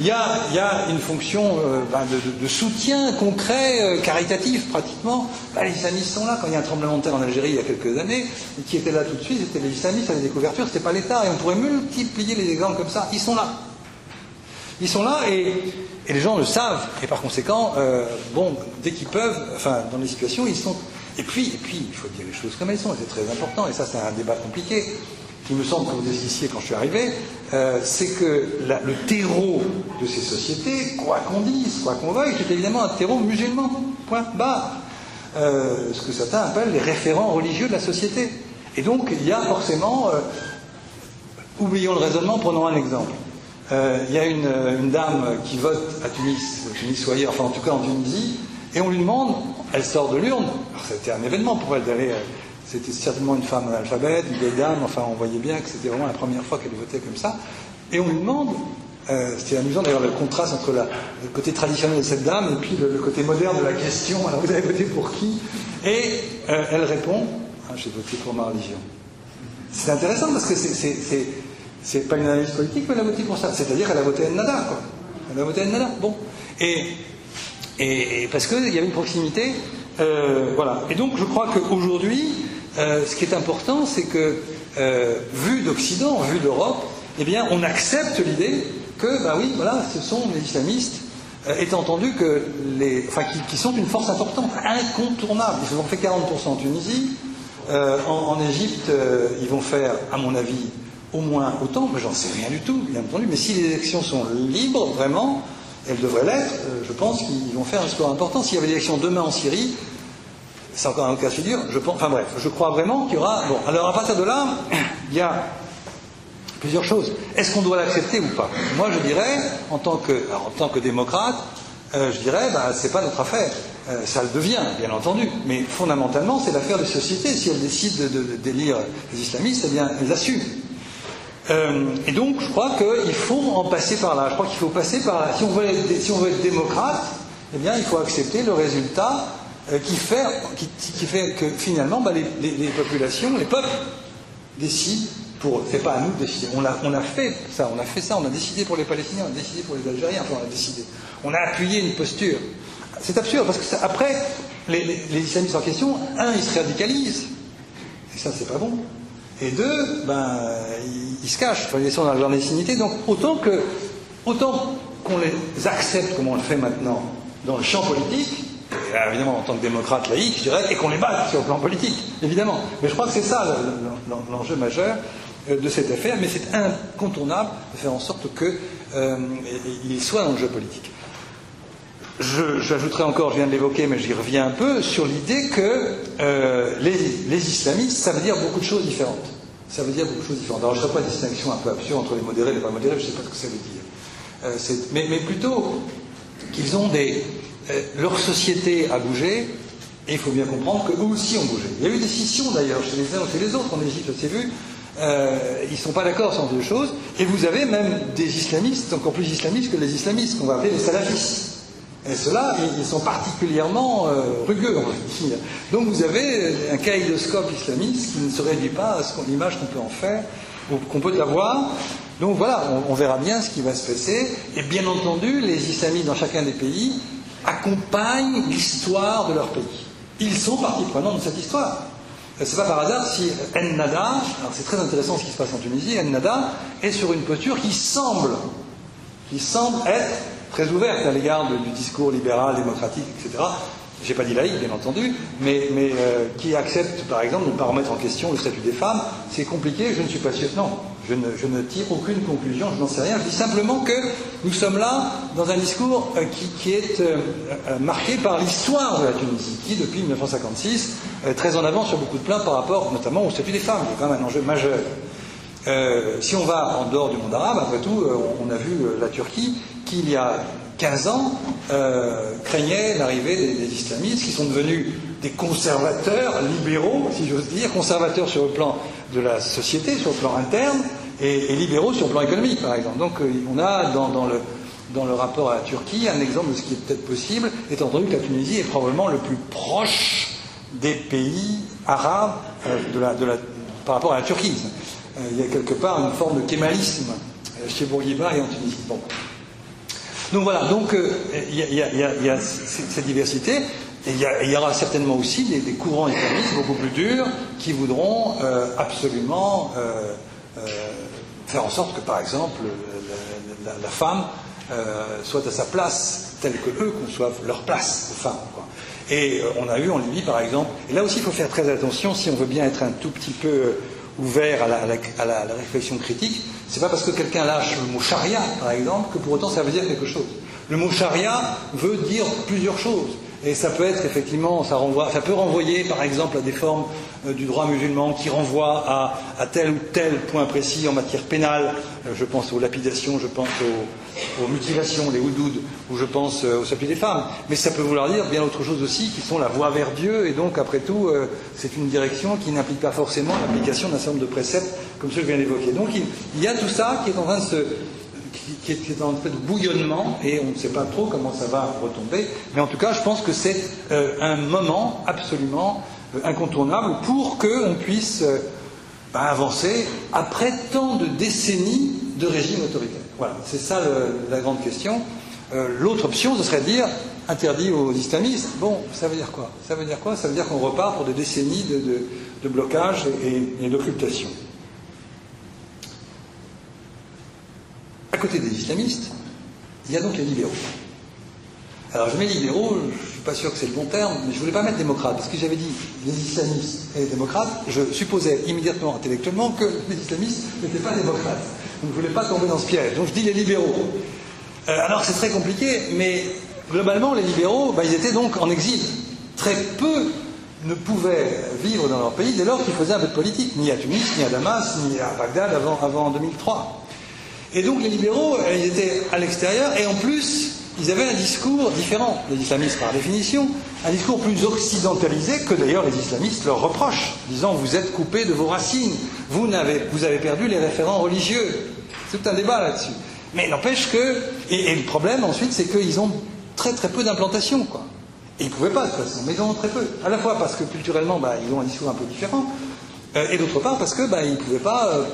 Il y, a, une fonction euh, ben, de, soutien concret, euh, caritatif pratiquement. Ben, les islamistes sont là. Quand il y a un tremblement de terre en Algérie il y a quelques années, qui était là tout de suite, c'était les islamistes à la découverture, c'était pas l'État. Et on pourrait multiplier les exemples comme ça. Ils sont là. Ils sont là et, les gens le savent. Et par conséquent, euh, bon, dès qu'ils peuvent, enfin, dans les situations, ils sont. Et puis, et puis, il faut dire les choses comme elles sont. C'est très important. Et ça, c'est un débat compliqué qui me semble que vous ici quand je suis arrivé, euh, c'est que le terreau de ces sociétés, quoi qu'on dise, quoi qu'on veuille, c'est évidemment un terreau musulman. Point barre. Euh, ce que certains appellent les référents religieux de la société. Et donc, il y a forcément. Euh, oublions le raisonnement, prenons un exemple. il y a une, dame qui vote à Tunis, Tunis ou ailleurs, enfin en tout cas en Tunisie, et on lui demande, elle sort de l'urne, c'était un événement pour elle d'aller c'était certainement une femme analphabète, une vieille dame, enfin on voyait bien que c'était vraiment la première fois qu'elle votait comme ça. Et on lui demande, euh, c'était amusant d'ailleurs le contraste entre le côté traditionnel de cette dame et puis le, côté moderne de la question, alors vous avez voté pour qui? Et euh, elle répond, ah, j'ai voté pour ma religion. C'est intéressant parce que c'est pas une analyse politique, mais elle a voté pour ça. C'est-à-dire qu'elle a voté Nada, quoi. Elle a voté Nada. Bon. Et, et, parce qu'il y avait une proximité. Euh, voilà. Et donc je crois qu'aujourd'hui, euh, ce qui est important, c'est que, euh, vu d'Occident, vu d'Europe, eh bien, on accepte l'idée que, ben oui, voilà, ce sont les islamistes, euh, étant entendu que les, enfin, qui, sont une force importante, incontournable. Ils ont fait 40% en Tunisie. en, Égypte, ils vont faire, à mon avis, au moins autant, mais j'en sais rien du tout, bien entendu. Mais si les élections sont libres, vraiment, elles devraient l'être, je pense qu'ils vont faire un score important. S'il y avait des élections demain en Syrie, c'est encore un autre cas de figure. Je pense, enfin bref, je crois vraiment qu'il y aura. Bon, alors à partir de là, (clears throat) il y a plusieurs choses. Est-ce qu'on doit l'accepter ou pas? Moi, je dirais, en tant que, en tant que démocrate, euh, je dirais, bah, c'est pas notre affaire. Euh, ça le devient, bien entendu, mais fondamentalement, c'est l'affaire des sociétés. Si elles décident de, délire les islamistes, eh bien, elles assument. Euh, et donc, je crois qu'il faut en passer par là. Je crois qu'il faut passer par là. Si on veut être, si on veut être démocrate, eh bien, il faut accepter le résultat euh, qui, fait, qui, fait, que finalement bah, les, populations, les peuples décident pour. C'est pas à nous de décider. On a, fait ça, on a fait ça, on a décidé pour les Palestiniens, on a décidé pour les Algériens, enfin on a décidé. On a appuyé une posture. C'est absurde parce que après, les, islamistes en question, un, ils se radicalisent, et ça c'est pas bon. Et deux, ben, ils, se cachent, ils sont dans la clandestinité. Donc autant qu'on les accepte comme on le fait maintenant dans le champ politique, évidemment en tant que démocrate laïque, je dirais, et qu'on les batte sur le plan politique, évidemment. Mais je crois que c'est ça l'enjeu majeur euh, de cette affaire, mais c'est incontournable de faire en sorte qu'il euh, soit dans le jeu politique. J'ajouterai encore, je viens de l'évoquer, mais j'y reviens un peu, sur l'idée que euh, les, islamistes, ça veut dire beaucoup de choses différentes. Ça veut dire beaucoup de choses différentes. Alors je ne ferai pas une distinction un peu absurde entre les modérés et les pas modérés, je ne sais pas ce que ça veut dire. mais, plutôt qu'ils ont des, euh, leur société a bougé, et il faut bien comprendre qu'eux aussi ont bougé. Il y a eu des scissions d'ailleurs chez les uns ou chez les autres en Égypte, c'est vu. Euh, ils ne sont pas d'accord sur deux choses. Et vous avez même des islamistes, encore plus islamistes que les islamistes, qu'on va appeler les salafistes. Et ceux-là, ils sont particulièrement euh, rugueux, on va dire. Donc vous avez un kaléidoscope islamiste qui ne se réduit pas à l'image qu'on peut en faire, ou qu'on peut avoir. Donc voilà, on, verra bien ce qui va se passer. Et bien entendu, les islamistes dans chacun des pays accompagnent l'histoire de leur pays. Ils sont partie prenante de cette histoire. C'est pas par hasard si Ennada, alors c'est très intéressant ce qui se passe en Tunisie, Ennada est sur une posture qui semble, qui semble être très ouverte à l'égard du discours libéral, démocratique, etc. j'ai pas dit laïque bien entendu, mais, mais euh, qui accepte par exemple de ne pas remettre en question le statut des femmes, c'est compliqué, je ne suis pas sûr. Non, je ne, tire aucune conclusion, je n'en sais rien. Je dis simplement que nous sommes là dans un discours euh, qui, est euh, euh, marqué par l'histoire de la Tunisie, qui depuis 1956 est très en avant sur beaucoup de plans par rapport notamment au statut des femmes, qui est quand même un enjeu majeur. Si on va en dehors du monde arabe, après tout, on a vu la Turquie qui, il y a 15 ans, craignait l'arrivée des, islamistes qui sont devenus des conservateurs libéraux, si j'ose dire, conservateurs sur le plan de la société, sur le plan interne, et, et libéraux sur le plan économique, par exemple. Donc euh, on a dans, le, rapport à la Turquie un exemple de ce qui est peut-être possible, étant entendu que la Tunisie est probablement le plus proche des pays arabes euh, par rapport à la Turquie. Euh, il y a quelque part une forme de kémalisme chez Bourguiba et en Tunisie. Donc voilà, donc il y, y, y, y, a cette diversité. Et il y, aura certainement aussi des, courants islamistes beaucoup plus durs qui voudront euh, absolument euh, euh, faire en sorte que, par exemple, la, femme soit à sa place telle que eux conçoivent leur place aux femmes. Quoi. Et on a eu en Libye, par exemple, et là aussi il faut faire très attention si on veut bien être un tout petit peu ouvert à la réflexion critique, c'est pas parce que quelqu'un lâche le mot charia, par exemple, que pour autant ça veut dire quelque chose. Le mot charia veut dire plusieurs choses. Et ça peut être effectivement, ça, peut renvoyer par exemple à des formes euh, du droit musulman qui renvoient à, tel ou tel point précis en matière pénale. Euh, je pense aux lapidations, je pense aux, mutilations, les houdoud, ou je pense euh, au des femmes. Mais ça peut vouloir dire bien autre chose aussi, qui sont la voie vers Dieu. Et donc, après tout, c'est une direction qui n'implique pas forcément l'application d'un certain nombre de préceptes comme ceux que je viens d'évoquer. Donc, il y a tout ça qui est en train de se qui est, en fait de bouillonnement et on ne sait pas trop comment ça va retomber. Mais en tout cas, je pense que c'est euh, un moment absolument euh, incontournable pour qu'on puisse euh, bah, avancer après tant de décennies de régime autoritaire. Voilà, c'est ça la grande question. L'autre option, ce serait de dire interdit aux islamistes. Bon, ça veut dire quoi? Ça veut dire quoi? Ça veut dire qu'on repart pour des décennies de, blocage et d'occultation. À côté des islamistes, il y a donc les libéraux. Alors je mets libéraux, je ne suis pas sûr que c'est le bon terme, mais je ne voulais pas mettre démocrates, parce que j'avais dit les islamistes et les démocrates, je supposais immédiatement, intellectuellement, que les islamistes n'étaient pas démocrates. Donc je ne voulais pas tomber dans ce piège. Donc je dis les libéraux. Euh, alors c'est très compliqué, mais globalement les libéraux, bah, ils étaient donc en exil. Très peu ne pouvaient vivre dans leur pays dès lors qu'ils faisaient un peu de politique, ni à Tunis, ni à Damas, ni à Bagdad avant, avant 2003. Et donc les libéraux, ils étaient à l'extérieur et en plus, ils avaient un discours différent, les islamistes par définition, un discours plus occidentalisé que d'ailleurs les islamistes leur reprochent, disant vous êtes coupés de vos racines, vous, avez, vous avez perdu les référents religieux. C'est tout un débat là-dessus. Mais n'empêche que, et, le problème ensuite, c'est qu'ils ont très très peu d'implantation, quoi. Et ils ne pouvaient pas de toute façon, mais ils en ont très peu. À la fois parce que culturellement, bah, ils ont un discours un peu différent, euh, et d'autre part parce que bah, ils ne pouvaient pas euh,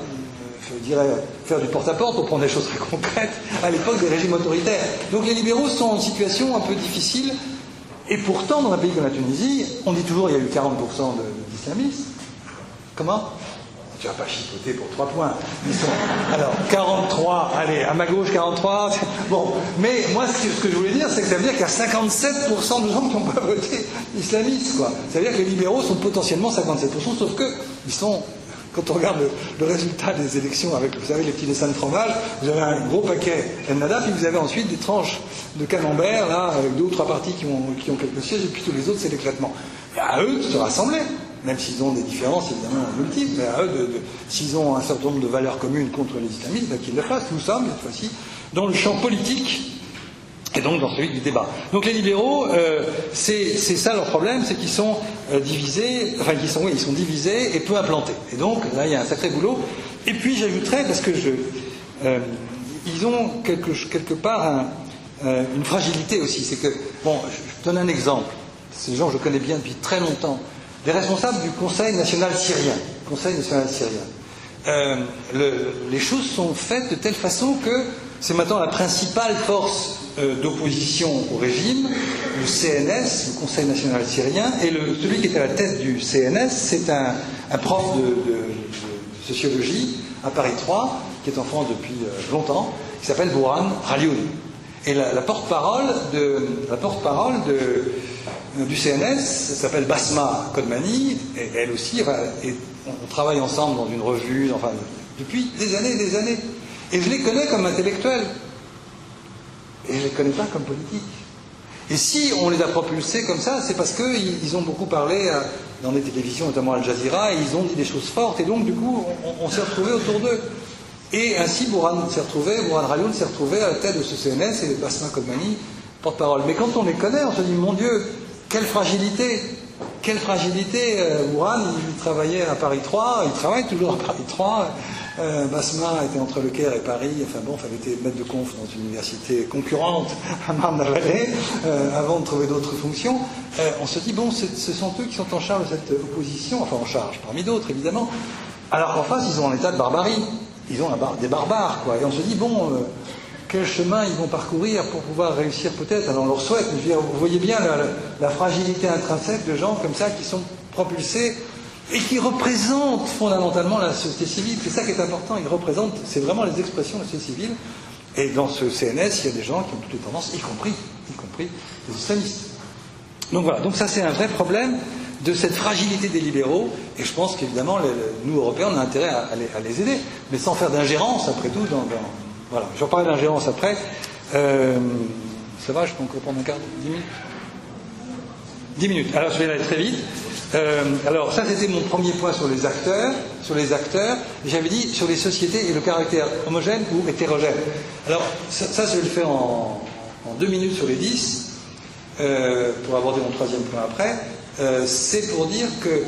je dirais, faire du porte-à-porte pour prendre des choses très concrètes à l'époque des régimes autoritaires. Donc les libéraux sont en situation un peu difficile, et pourtant, dans un pays comme la Tunisie, on dit toujours qu'il y a eu 40% d'islamistes. Comment? Tu vas pas chipoter pour 3 points. Alors, 43, allez, à ma gauche, 43. Bon, mais moi, ce que je voulais dire, c'est que ça veut dire qu'il y a 57% de gens qui n'ont pas voté islamistes, quoi. Ça veut dire que les libéraux sont potentiellement 57%, sauf qu'ils sont quand on regarde le, résultat des élections avec, vous savez, les petits dessins de fromage, vous avez un gros paquet Nada, puis vous avez ensuite des tranches de camembert, là, avec deux ou trois partis qui ont, quelques sièges, et puis tous les autres, c'est l'éclatement. À eux de se rassembler, même s'ils ont des différences évidemment multiples, mais à eux, de, s'ils ont un certain nombre de valeurs communes contre les islamistes, ben, qu'ils le fassent. Nous sommes, cette fois-ci, dans le champ politique et donc dans celui du débat. Donc les libéraux, euh, c'est ça leur problème, c'est qu'ils sont euh, divisés, enfin qu'ils sont, oui, ils sont divisés et peu implantés. Et donc là, il y a un sacré boulot. Et puis j'ajouterais, parce que euh, ils ont quelque, part un, une fragilité aussi. C'est que, bon, je donne un exemple. Ces gens, je connais bien depuis très longtemps. Les responsables du Conseil national syrien. Conseil national syrien. Le, les choses sont faites de telle façon que c'est maintenant la principale force d'opposition au régime, le CNS, le Conseil national syrien, et celui qui est à la tête du CNS, c'est un, prof de, sociologie à Paris 3, qui est en France depuis euh, longtemps, qui s'appelle Bourhan Ralioun. Et la, porte-parole de, du CNS, s'appelle Basma Kodmani, et elle aussi, on travaille ensemble dans une revue, depuis des années et des années. Et je les connais comme intellectuels. Et je ne les connais pas comme politiques. Et si on les a propulsés comme ça, c'est parce qu'ils ont beaucoup parlé euh, dans les télévisions, notamment Al Jazeera, et ils ont dit des choses fortes, et donc du coup, on, s'est retrouvés autour d'eux. Et ainsi, Bourhan s'est retrouvé, Bourhan Rayoun s'est retrouvé à la tête de ce CNS et Basma Kodmani, porte-parole. Mais quand on les connaît, on se dit, mon Dieu, quelle fragilité Quelle fragilité euh, il travaillait à Paris 3, il travaille toujours à Paris 3, euh, Basma était entre Le Caire et Paris, enfin bon, il était maître de conf dans une université concurrente (laughs) à Marne-la-Vallée, euh, avant de trouver d'autres fonctions. Euh, on se dit, bon, ce sont eux qui sont en charge de cette opposition, enfin en charge, parmi d'autres évidemment, alors qu'en face, ils sont en état de barbarie, ils ont des barbares, quoi. Et on se dit, bon, quel chemin ils vont parcourir pour pouvoir réussir peut-être Alors on leur souhaite, vous voyez bien la fragilité intrinsèque de gens comme ça qui sont propulsés et qui représente fondamentalement la société civile. C'est ça qui est important, il représente, c'est vraiment les expressions de la société civile. Et dans ce CNS, il y a des gens qui ont toutes les tendances, y compris, y compris les islamistes. Donc voilà, donc ça c'est un vrai problème de cette fragilité des libéraux, et je pense qu'évidemment, nous, Européens, on a intérêt à, les, aider, mais sans faire d'ingérence, après tout, dans, voilà. Je vais parler d'ingérence après. Euh, ça va, je peux encore prendre un quart 10 minutes? 10 minutes. Alors je vais aller très vite. Euh, alors ça c'était mon premier point sur les acteurs, sur les acteurs. J'avais dit sur les sociétés et le caractère homogène ou hétérogène. Alors ça, je vais le faire en, deux minutes sur les dix, euh, pour aborder mon troisième point après. Euh, c'est pour dire que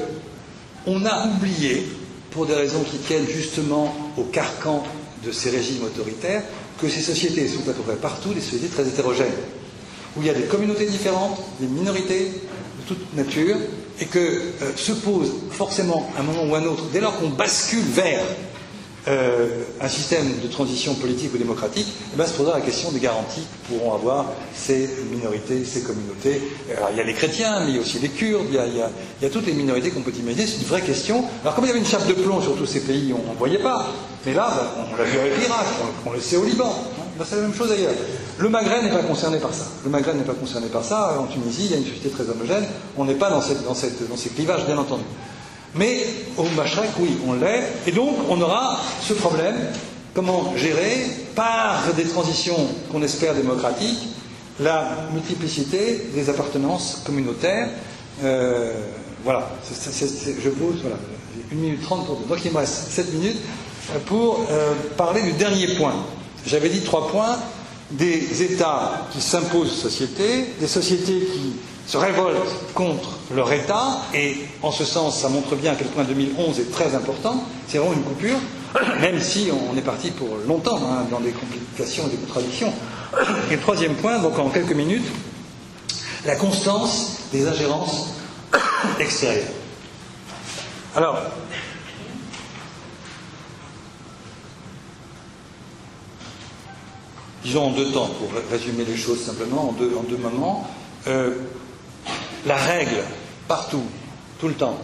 on a oublié, pour des raisons qui tiennent justement au carcan de ces régimes autoritaires, que ces sociétés sont à peu près partout des sociétés très hétérogènes, où il y a des communautés différentes, des minorités de toute nature, et que euh, se pose forcément un moment ou un autre, dès lors qu'on bascule vers euh, un système de transition politique ou démocratique, eh ben, se posera la question des garanties que pourront avoir ces minorités, ces communautés. Alors, il y a les chrétiens, mais il y a aussi les Kurdes, il y a, il y a, toutes les minorités qu'on peut imaginer. C'est une vraie question. Alors, comme il y avait une chape de plomb sur tous ces pays, on ne voyait pas. Mais là, ben, on l'a vu avec l'Irak, on, le sait au Liban. Ben, c'est la même chose ailleurs. Le Maghreb n'est pas concerné par ça. Le Maghreb n'est pas concerné par ça. En Tunisie, il y a une société très homogène. On n'est pas dans, cette, dans, cette, dans ces clivages, bien entendu. Mais au Machrek, oui, on l'est. Et donc, on aura ce problème. Comment gérer, par des transitions qu'on espère démocratiques, la multiplicité des appartenances communautaires. Euh, voilà, je pose voilà, une minute trente pour deux. Donc il me reste sept minutes pour euh, parler du dernier point. J'avais dit trois points des États qui s'imposent aux sociétés, des sociétés qui se révoltent contre leur État, et en ce sens, ça montre bien à quel point 2011 est très important. C'est vraiment une coupure, même si on est parti pour longtemps hein, dans des complications et des contradictions. Et le troisième point, donc en quelques minutes, la constance des ingérences (coughs) extérieures. Alors, disons en deux temps, pour résumer les choses simplement, en deux, en deux moments. Euh, la règle, partout, tout le temps,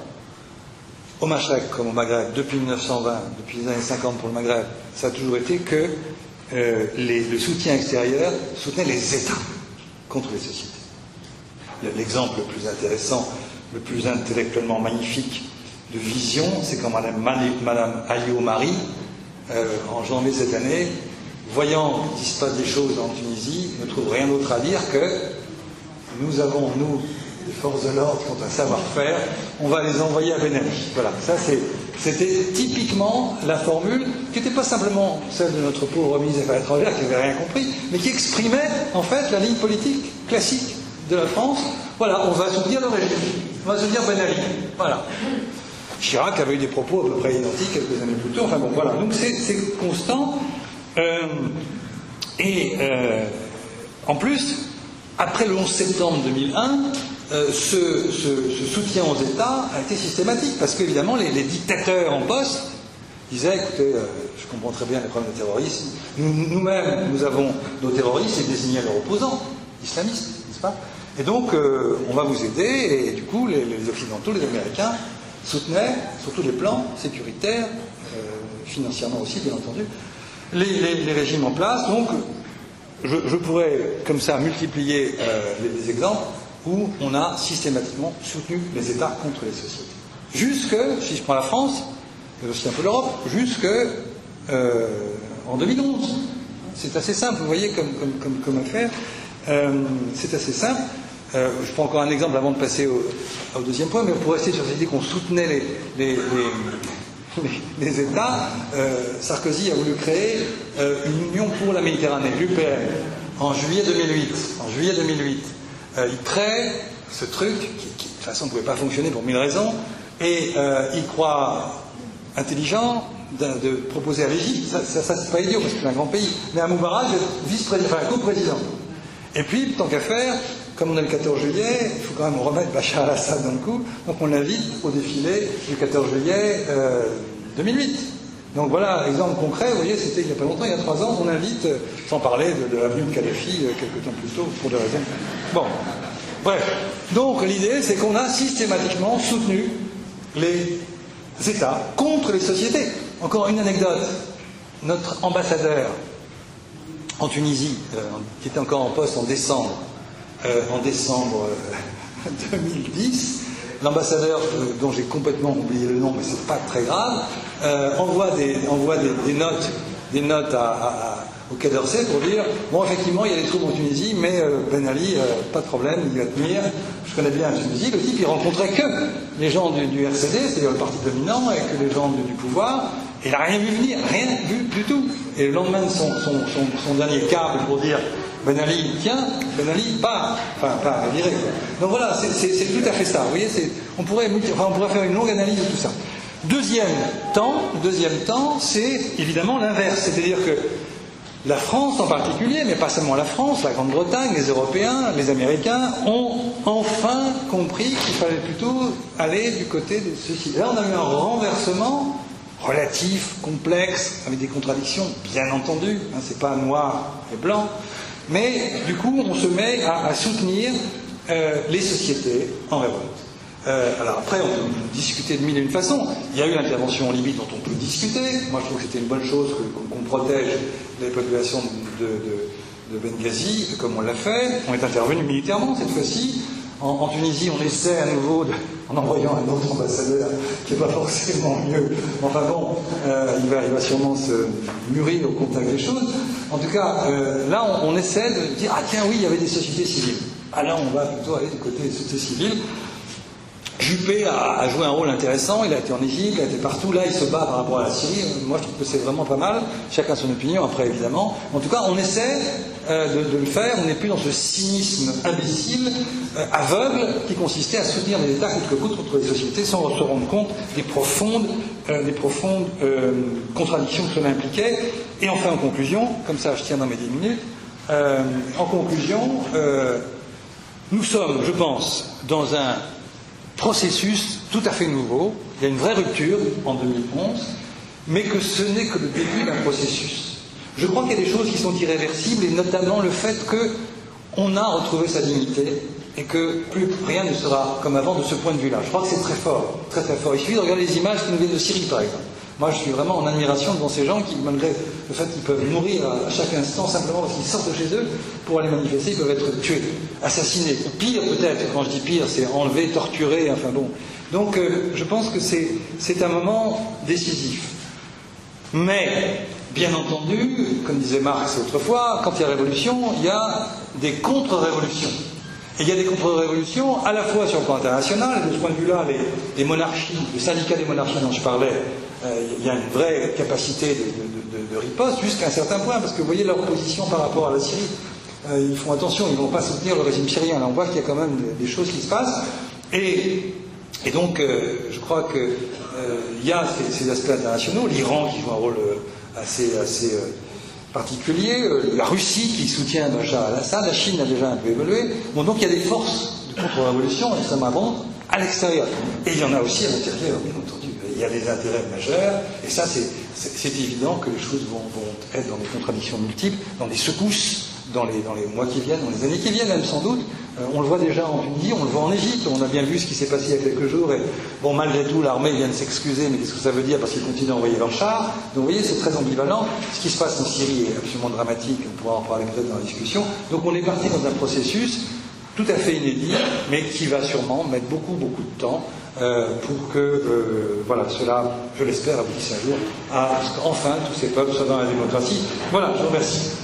au Machrek comme au Maghreb, depuis 1920, depuis les années 50 pour le Maghreb, ça a toujours été que euh, le soutien extérieur soutenait les États contre les sociétés. L'exemple le plus intéressant, le plus intellectuellement magnifique de vision, c'est quand Madame, Madame Marie, euh, en janvier cette année, voyant qu'il se passe des choses en Tunisie, ne trouve rien d'autre à dire que nous avons, nous, des forces de l'ordre qui ont un savoir-faire, on va les envoyer à Ben Voilà, ça c'était typiquement la formule qui n'était pas simplement celle de notre pauvre ministre des Affaires étrangères qui n'avait rien compris, mais qui exprimait en fait la ligne politique classique de la France. Voilà, on va soutenir le régime, on va soutenir Ben Ali. Voilà. Chirac avait eu des propos à peu près identiques quelques années plus tôt. Enfin bon, voilà. Donc c'est constant. Euh, et euh, en plus, après le 11 septembre 2001, euh, ce, soutien aux États a été systématique, parce qu'évidemment, les, dictateurs en poste disaient, écoutez, je comprends très bien les problèmes de terrorisme, nous-mêmes, nous, avons nos terroristes et désignaient leurs opposants, islamistes, n'est-ce pas? Et donc, on va vous aider, et du coup, les, Occidentaux, les Américains, soutenaient, sur tous les plans, sécuritaires, financièrement aussi, bien entendu, les, régimes en place. Donc, je, pourrais, comme ça, multiplier euh, les, exemples. où on a systématiquement soutenu les États contre les sociétés. Jusque, si je prends la France, et aussi un peu l'Europe, jusque euh, en 2011. C'est assez simple, vous voyez, comme, affaire. Euh, c'est assez simple. Je prends encore un exemple avant de passer au, deuxième point, mais pour rester sur cette idée qu'on soutenait les, États, Sarkozy a voulu créer une union pour la Méditerranée, l'UPM, en juillet 2008. En juillet 2008, il crée ce truc qui, qui de toute façon ne pouvait pas fonctionner pour mille raisons, et il croit intelligent de, proposer à l'Égypte, ça, ça, c'est pas idiot parce que c'est un grand pays, mais à Moubarak vice-président, enfin co-président. Et puis, tant qu'à faire, comme on est le 14 juillet, il faut quand même remettre Bachar al-Assad dans le coup, donc on l'invite au défilé du 14 juillet 2008. Euh, donc voilà, exemple concret, vous voyez, c'était il n'y a pas longtemps, il y a trois ans, on invite, euh, sans parler de, de l'avenue de Kadhafi euh, quelques temps plus tôt, pour des raisons. Bon, bref. Donc l'idée, c'est qu'on a systématiquement soutenu les États contre les sociétés. Encore une anecdote. Notre ambassadeur en Tunisie, qui était encore en poste en décembre, euh, en décembre 2010, euh, (laughs) l'ambassadeur dont j'ai complètement oublié le nom, mais c'est pas très grave, envoie, des, notes, des notes au Quai d'Orsay pour dire bon, effectivement, il y a des troubles en Tunisie, mais euh, Ben Ali, euh, pas de problème, il va tenir. Je connais bien la Tunisie. Le type, il rencontrait que les gens du, RCD, c'est-à-dire le parti dominant, et que les gens du, pouvoir. Et il n'a rien vu venir, rien vu du tout. Et le lendemain de son, son, dernier câble pour dire Ben Ali, tiens, Ben Ali part. Enfin, pas virer. Donc voilà, c'est tout à fait ça. Vous voyez, on pourrait, on pourrait faire une longue analyse de tout ça. Deuxième temps, deuxième temps, c'est évidemment l'inverse. C'est-à-dire que la France en particulier, mais pas seulement la France, la Grande-Bretagne, les Européens, les Américains, ont enfin compris qu'il fallait plutôt aller du côté de ceci. Là, on a eu un renversement relatif, complexe, avec des contradictions, bien entendu, hein, c'est pas noir et blanc, mais du coup, on se met à, soutenir euh, les sociétés en révolte. Euh, alors après, on peut discuter de mille et une façons. Il y a eu l'intervention en Libye dont on peut discuter. Moi, je trouve que c'était une bonne chose qu'on protège les populations de, Benghazi, comme on l'a fait. On est intervenu militairement cette fois-ci. En, Tunisie, on essaie à nouveau, en envoyant un autre ambassadeur, qui n'est pas forcément mieux. Enfin bon, euh, il, va, il, va, sûrement se mûrir au contact des choses. En tout cas, euh, là, on, essaie de dire, ah tiens, oui, il y avait des sociétés civiles. Ah là, on va plutôt aller du côté des sociétés civiles. Juppé a, joué un rôle intéressant, il a été en Égypte, il a été partout, là il se bat par rapport à la Syrie, moi je trouve que c'est vraiment pas mal, chacun son opinion après évidemment. En tout cas on essaie euh, de, le faire, on n'est plus dans ce cynisme imbécile, euh, aveugle, qui consistait à soutenir les États coûte que contre les sociétés sans se rendre compte des profondes, euh, des profondes contradictions que cela impliquait. Et enfin en conclusion, comme ça je tiens dans mes dix minutes, en conclusion, nous sommes, je pense, dans un processus tout à fait nouveau. Il y a une vraie rupture en 2011, mais que ce n'est que le début d'un processus. Je crois qu'il y a des choses qui sont irréversibles, et notamment le fait qu'on a retrouvé sa dignité et que plus rien ne sera comme avant de ce point de vue-là. Je crois que c'est très fort, très très fort. Il suffit de regarder les images qui nous viennent de Syrie, par exemple. Moi, je suis vraiment en admiration devant ces gens qui, malgré le fait qu'ils peuvent mourir à chaque instant simplement parce qu'ils sortent de chez eux pour aller manifester, ils peuvent être tués, assassinés. Pire, peut-être, quand je dis pire, c'est enlevés, torturés, enfin bon. Donc, euh, je pense que c'est un moment décisif. Mais, bien entendu, comme disait Marx autrefois, quand il y a révolution, il y a des contre-révolutions. Et il y a des contre-révolutions à la fois sur le plan international, de ce point de vue-là, les, les monarchies, le syndicat des monarchies dont je parlais, il y a une vraie capacité de, riposte jusqu'à un certain point, parce que vous voyez leur position par rapport à la Syrie. Euh, ils font attention, ils ne vont pas soutenir le régime syrien. Là, on voit qu'il y a quand même des, choses qui se passent. Et, donc, euh, je crois qu'il y a ces, aspects internationaux. L'Iran qui joue un rôle assez, assez particulier, la Russie qui soutient Bachar al-Assad, la Chine a déjà un peu évolué. Bon, donc il y a des forces de contre-révolution extrêmement abondantes à l'extérieur. Et il y en a aussi à l'intérieur, bien entendu il y a des intérêts majeurs, et ça, c'est évident que les choses vont, être dans des contradictions multiples, dans des secousses, dans les, mois qui viennent, dans les années qui viennent, même sans doute. Euh, on le voit déjà en Tunisie, on le voit en Égypte, on a bien vu ce qui s'est passé il y a quelques jours, et bon, malgré tout, l'armée vient de s'excuser, mais qu'est-ce que ça veut dire? Parce qu'ils continuent à envoyer leurs chars. Donc vous voyez, c'est très ambivalent. Ce qui se passe en Syrie est absolument dramatique, on pourra en parler peut-être dans la discussion. Donc on est parti dans un processus tout à fait inédit, mais qui va sûrement mettre beaucoup, beaucoup de temps euh, pour que euh, voilà, cela, je l'espère, aboutisse un jour à ce qu'enfin tous ces peuples soient dans la démocratie. Voilà, je vous remercie.